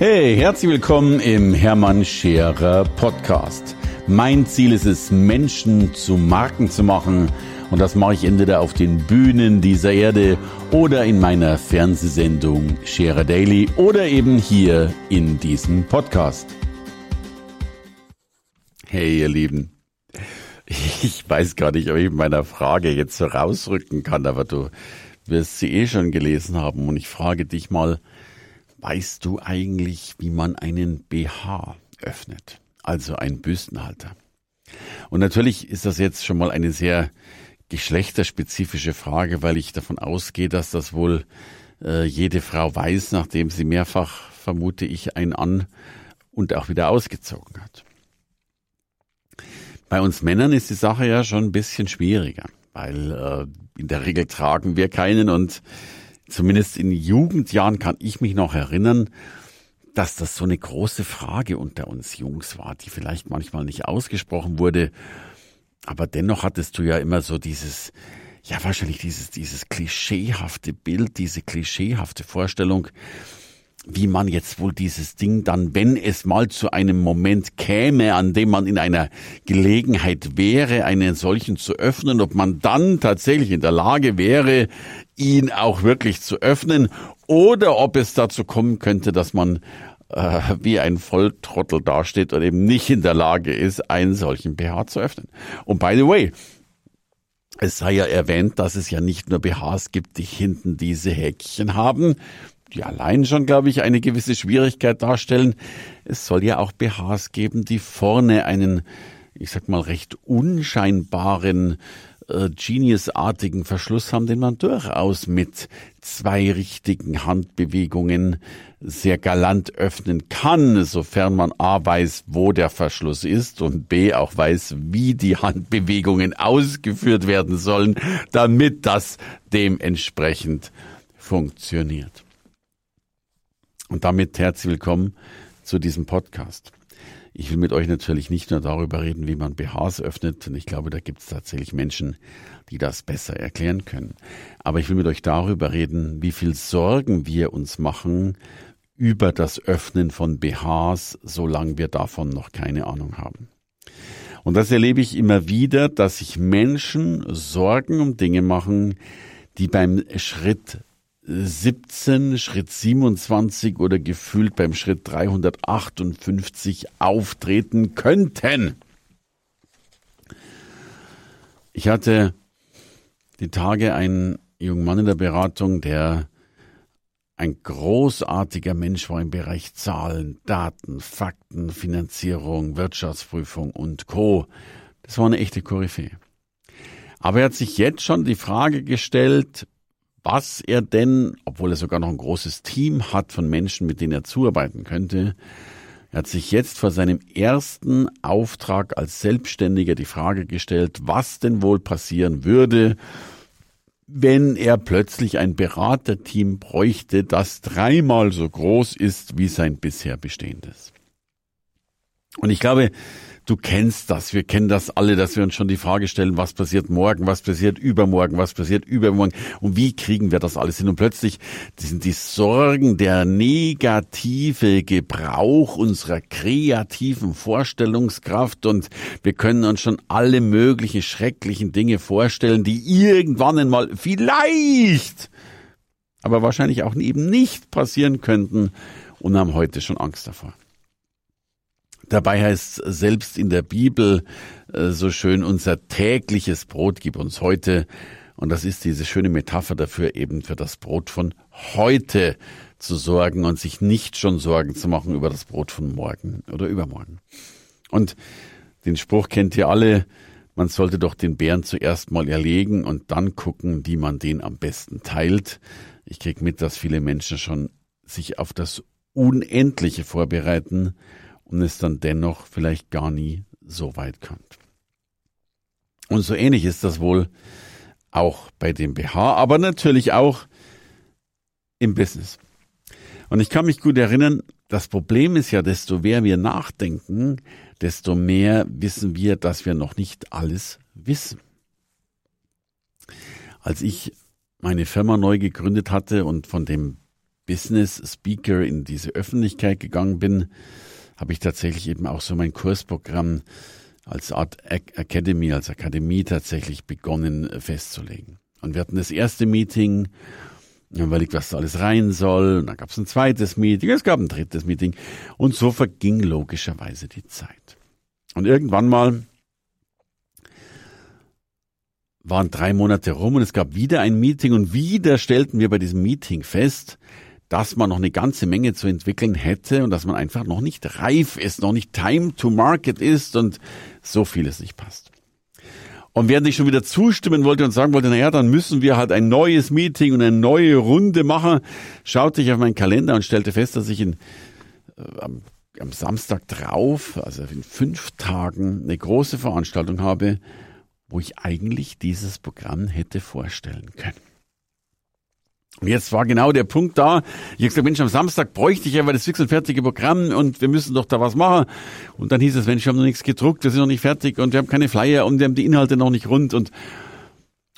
Hey, herzlich willkommen im Hermann Scherer Podcast. Mein Ziel ist es, Menschen zu Marken zu machen. Und das mache ich entweder auf den Bühnen dieser Erde oder in meiner Fernsehsendung Scherer Daily oder eben hier in diesem Podcast. Hey, ihr Lieben. Ich weiß gar nicht, ob ich mit meiner Frage jetzt so rausrücken kann, aber du wirst sie eh schon gelesen haben. Und ich frage dich mal, Weißt du eigentlich, wie man einen BH öffnet? Also ein Büstenhalter. Und natürlich ist das jetzt schon mal eine sehr geschlechterspezifische Frage, weil ich davon ausgehe, dass das wohl äh, jede Frau weiß, nachdem sie mehrfach, vermute ich, einen an und auch wieder ausgezogen hat. Bei uns Männern ist die Sache ja schon ein bisschen schwieriger, weil äh, in der Regel tragen wir keinen und zumindest in Jugendjahren kann ich mich noch erinnern, dass das so eine große Frage unter uns Jungs war, die vielleicht manchmal nicht ausgesprochen wurde. Aber dennoch hattest du ja immer so dieses, ja wahrscheinlich dieses, dieses klischeehafte Bild, diese klischeehafte Vorstellung, wie man jetzt wohl dieses Ding dann, wenn es mal zu einem Moment käme, an dem man in einer Gelegenheit wäre, einen solchen zu öffnen, ob man dann tatsächlich in der Lage wäre, ihn auch wirklich zu öffnen oder ob es dazu kommen könnte, dass man äh, wie ein Volltrottel dasteht und eben nicht in der Lage ist, einen solchen BH zu öffnen. Und by the way, es sei ja erwähnt, dass es ja nicht nur BHs gibt, die hinten diese Häkchen haben, die allein schon, glaube ich, eine gewisse Schwierigkeit darstellen. Es soll ja auch BHs geben, die vorne einen, ich sag mal, recht unscheinbaren äh, Genius-artigen Verschluss haben, den man durchaus mit zwei richtigen Handbewegungen sehr galant öffnen kann, sofern man A weiß, wo der Verschluss ist und B auch weiß, wie die Handbewegungen ausgeführt werden sollen, damit das dementsprechend funktioniert. Und damit herzlich willkommen zu diesem Podcast. Ich will mit euch natürlich nicht nur darüber reden, wie man BHs öffnet, denn ich glaube, da gibt es tatsächlich Menschen, die das besser erklären können. Aber ich will mit euch darüber reden, wie viel Sorgen wir uns machen über das Öffnen von BHs, solange wir davon noch keine Ahnung haben. Und das erlebe ich immer wieder, dass sich Menschen Sorgen um Dinge machen, die beim Schritt 17, Schritt 27 oder gefühlt beim Schritt 358 auftreten könnten. Ich hatte die Tage einen jungen Mann in der Beratung, der ein großartiger Mensch war im Bereich Zahlen, Daten, Fakten, Finanzierung, Wirtschaftsprüfung und Co. Das war eine echte Koryphäe. Aber er hat sich jetzt schon die Frage gestellt, was er denn, obwohl er sogar noch ein großes Team hat von Menschen, mit denen er zuarbeiten könnte, er hat sich jetzt vor seinem ersten Auftrag als Selbstständiger die Frage gestellt, was denn wohl passieren würde, wenn er plötzlich ein Beraterteam bräuchte, das dreimal so groß ist wie sein bisher bestehendes. Und ich glaube, Du kennst das, wir kennen das alle, dass wir uns schon die Frage stellen, was passiert morgen, was passiert übermorgen, was passiert übermorgen und wie kriegen wir das alles hin? Und plötzlich sind die Sorgen, der negative Gebrauch unserer kreativen Vorstellungskraft und wir können uns schon alle möglichen schrecklichen Dinge vorstellen, die irgendwann einmal vielleicht, aber wahrscheinlich auch eben nicht passieren könnten und haben heute schon Angst davor. Dabei heißt selbst in der Bibel äh, so schön, unser tägliches Brot gib uns heute. Und das ist diese schöne Metapher dafür, eben für das Brot von heute zu sorgen und sich nicht schon Sorgen zu machen über das Brot von morgen oder übermorgen. Und den Spruch kennt ihr alle, man sollte doch den Bären zuerst mal erlegen und dann gucken, wie man den am besten teilt. Ich krieg mit, dass viele Menschen schon sich auf das Unendliche vorbereiten und es dann dennoch vielleicht gar nie so weit kommt. Und so ähnlich ist das wohl auch bei dem BH, aber natürlich auch im Business. Und ich kann mich gut erinnern, das Problem ist ja, desto mehr wir nachdenken, desto mehr wissen wir, dass wir noch nicht alles wissen. Als ich meine Firma neu gegründet hatte und von dem Business Speaker in diese Öffentlichkeit gegangen bin, habe ich tatsächlich eben auch so mein Kursprogramm als Art Academy, als Akademie tatsächlich begonnen äh, festzulegen. Und wir hatten das erste Meeting, haben überlegt, was da alles rein soll, und dann gab es ein zweites Meeting, es gab ein drittes Meeting, und so verging logischerweise die Zeit. Und irgendwann mal waren drei Monate rum und es gab wieder ein Meeting und wieder stellten wir bei diesem Meeting fest, dass man noch eine ganze Menge zu entwickeln hätte und dass man einfach noch nicht reif ist, noch nicht time to market ist und so vieles nicht passt. Und während ich schon wieder zustimmen wollte und sagen wollte, naja, dann müssen wir halt ein neues Meeting und eine neue Runde machen, schaute ich auf meinen Kalender und stellte fest, dass ich in, äh, am, am Samstag drauf, also in fünf Tagen, eine große Veranstaltung habe, wo ich eigentlich dieses Programm hätte vorstellen können. Jetzt war genau der Punkt da. Ich habe gesagt, Mensch, am Samstag bräuchte ich aber das fix und fertige Programm und wir müssen doch da was machen. Und dann hieß es, Mensch, wir haben noch nichts gedruckt, wir sind noch nicht fertig und wir haben keine Flyer und wir haben die Inhalte noch nicht rund und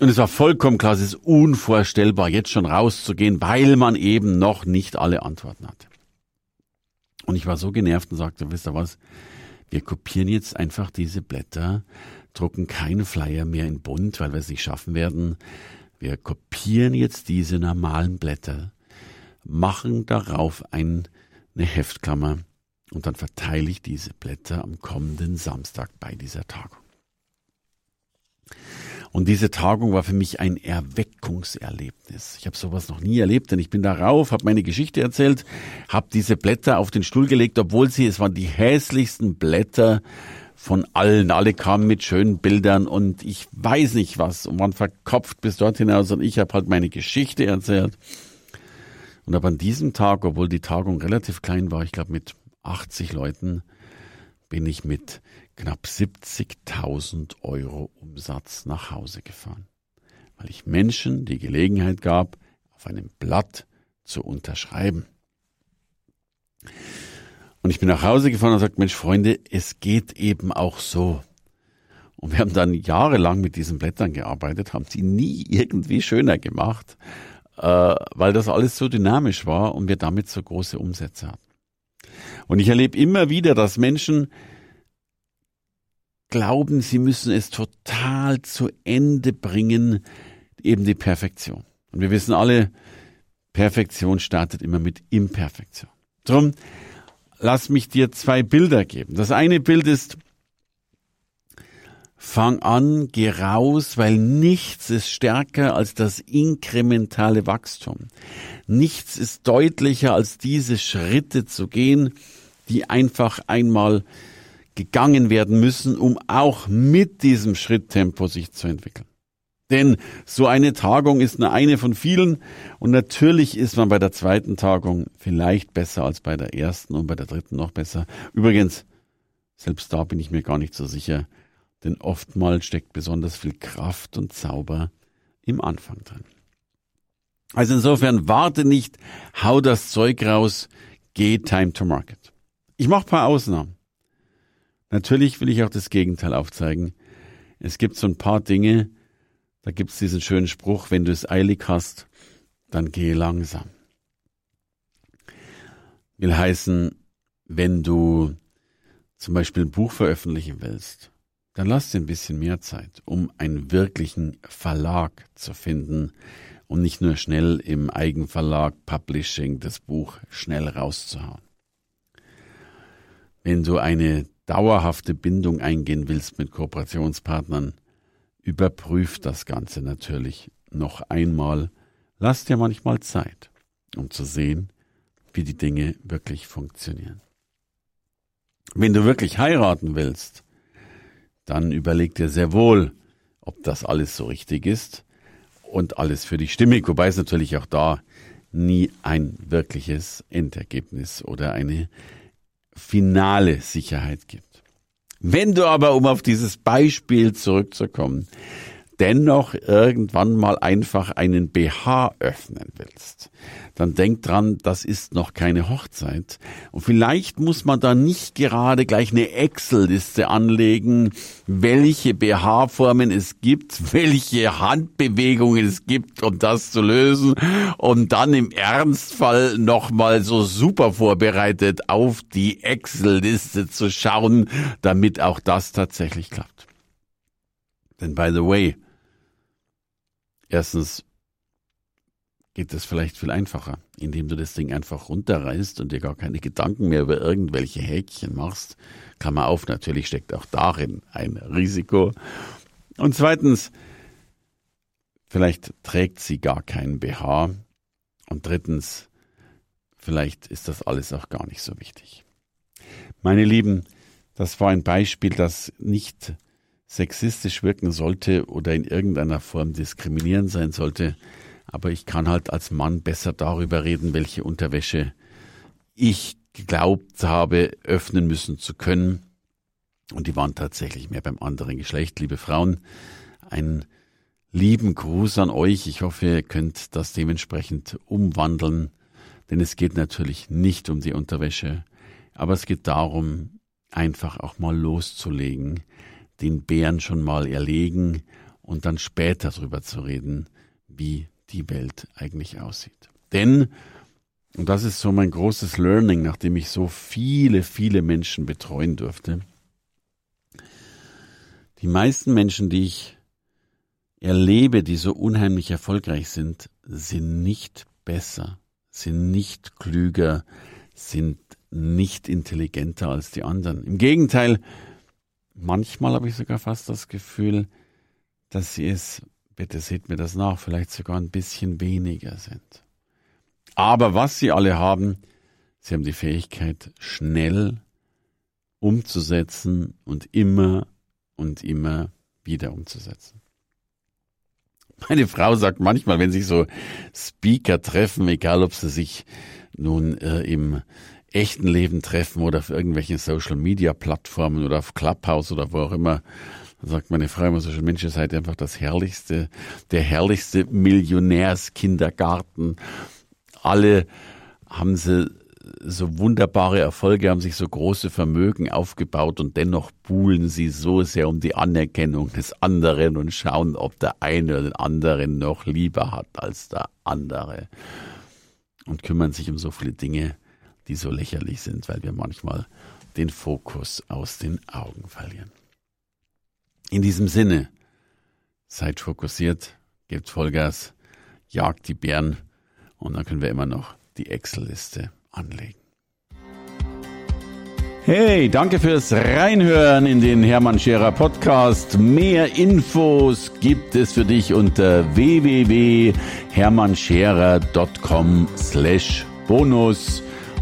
und es war vollkommen klar, es ist unvorstellbar, jetzt schon rauszugehen, weil man eben noch nicht alle Antworten hatte. Und ich war so genervt und sagte, wisst ihr was, wir kopieren jetzt einfach diese Blätter, drucken keine Flyer mehr in bunt, weil wir es nicht schaffen werden. Wir kopieren jetzt diese normalen Blätter, machen darauf ein, eine Heftklammer und dann verteile ich diese Blätter am kommenden Samstag bei dieser Tagung. Und diese Tagung war für mich ein Erweckungserlebnis. Ich habe sowas noch nie erlebt, denn ich bin darauf, habe meine Geschichte erzählt, habe diese Blätter auf den Stuhl gelegt, obwohl sie, es waren die hässlichsten Blätter, von allen. Alle kamen mit schönen Bildern und ich weiß nicht was und waren verkopft bis dort hinaus und ich habe halt meine Geschichte erzählt. Und aber an diesem Tag, obwohl die Tagung relativ klein war, ich glaube mit 80 Leuten, bin ich mit knapp 70.000 Euro Umsatz nach Hause gefahren, weil ich Menschen die Gelegenheit gab, auf einem Blatt zu unterschreiben. Und ich bin nach Hause gefahren und gesagt, Mensch, Freunde, es geht eben auch so. Und wir haben dann jahrelang mit diesen Blättern gearbeitet, haben sie nie irgendwie schöner gemacht, äh, weil das alles so dynamisch war und wir damit so große Umsätze hatten. Und ich erlebe immer wieder, dass Menschen glauben, sie müssen es total zu Ende bringen, eben die Perfektion. Und wir wissen alle, Perfektion startet immer mit Imperfektion. Drum lass mich dir zwei Bilder geben. Das eine Bild ist, fang an, geh raus, weil nichts ist stärker als das inkrementale Wachstum. Nichts ist deutlicher als diese Schritte zu gehen, die einfach einmal gegangen werden müssen, um auch mit diesem Schritttempo sich zu entwickeln. Denn so eine Tagung ist nur eine von vielen und natürlich ist man bei der zweiten Tagung vielleicht besser als bei der ersten und bei der dritten noch besser. Übrigens, selbst da bin ich mir gar nicht so sicher, denn oftmals steckt besonders viel Kraft und Zauber im Anfang drin. Also insofern warte nicht, hau das Zeug raus, geh time to market. Ich mache paar Ausnahmen. Natürlich will ich auch das Gegenteil aufzeigen. Es gibt so ein paar Dinge, da gibt's diesen schönen Spruch, wenn du es eilig hast, dann gehe langsam. Will heißen, wenn du zum Beispiel ein Buch veröffentlichen willst, dann lass dir ein bisschen mehr Zeit, um einen wirklichen Verlag zu finden und nicht nur schnell im Eigenverlag Publishing das Buch schnell rauszuhauen. Wenn du eine dauerhafte Bindung eingehen willst mit Kooperationspartnern, Überprüft das Ganze natürlich noch einmal. Lass dir manchmal Zeit, um zu sehen, wie die Dinge wirklich funktionieren. Wenn du wirklich heiraten willst, dann überleg dir sehr wohl, ob das alles so richtig ist und alles für dich stimmig, wobei es natürlich auch da nie ein wirkliches Endergebnis oder eine finale Sicherheit gibt. Wenn du aber, um auf dieses Beispiel zurückzukommen, dennoch irgendwann mal einfach einen BH öffnen willst, dann denk dran, das ist noch keine Hochzeit. Und vielleicht muss man da nicht gerade gleich eine Excel-Liste anlegen, welche BH-Formen es gibt, welche Handbewegungen es gibt, um das zu lösen und dann im Ernstfall nochmal so super vorbereitet auf die Excel-Liste zu schauen, damit auch das tatsächlich klappt. Denn by the way, erstens geht es vielleicht viel einfacher, indem du das Ding einfach runterreißt und dir gar keine Gedanken mehr über irgendwelche Häkchen machst. Klammer auf, natürlich steckt auch darin ein Risiko. Und zweitens, vielleicht trägt sie gar keinen BH. Und drittens, vielleicht ist das alles auch gar nicht so wichtig. Meine Lieben, das war ein Beispiel, das nicht sexistisch wirken sollte oder in irgendeiner Form diskriminierend sein sollte. Aber ich kann halt als Mann besser darüber reden, welche Unterwäsche ich geglaubt habe, öffnen müssen zu können. Und die waren tatsächlich mehr beim anderen Geschlecht. Liebe Frauen, einen lieben Gruß an euch. Ich hoffe, ihr könnt das dementsprechend umwandeln. Denn es geht natürlich nicht um die Unterwäsche, aber es geht darum, einfach auch mal loszulegen, den Bären schon mal erlegen und dann später drüber zu reden, wie die Welt eigentlich aussieht. Denn, und das ist so mein großes Learning, nachdem ich so viele, viele Menschen betreuen durfte, die meisten Menschen, die ich erlebe, die so unheimlich erfolgreich sind, sind nicht besser, sind nicht klüger, sind nicht intelligenter als die anderen. Im Gegenteil, manchmal habe ich sogar fast das Gefühl, dass sie es, bitte seht mir das nach, vielleicht sogar ein bisschen weniger sind. Aber was sie alle haben, sie haben die Fähigkeit, schnell umzusetzen und immer und immer wieder umzusetzen. Meine Frau sagt manchmal, wenn sich so Speaker treffen, egal ob sie sich nun äh, im echten Leben treffen oder auf irgendwelchen Social Media Plattformen oder auf Clubhouse oder wo auch immer, dann sagt meine Frau immer so schon, Mensch, ihr seid einfach das herrlichste, der herrlichste Millionärskindergarten. Alle haben sie so wunderbare Erfolge, haben sich so große Vermögen aufgebaut und dennoch buhlen sie so sehr um die Anerkennung des anderen und schauen, ob der eine oder den anderen noch lieber hat als der andere und kümmern sich um so viele Dinge, die so lächerlich sind, weil wir manchmal den Fokus aus den Augen verlieren. In diesem Sinne, seid fokussiert, gebt Vollgas, jagt die Bären und dann können wir immer noch die Excel-Liste anlegen. Hey, danke fürs Reinhören in den Hermann Scherer Podcast. Mehr Infos gibt es für dich unter www.hermannscherer.com slash bonus.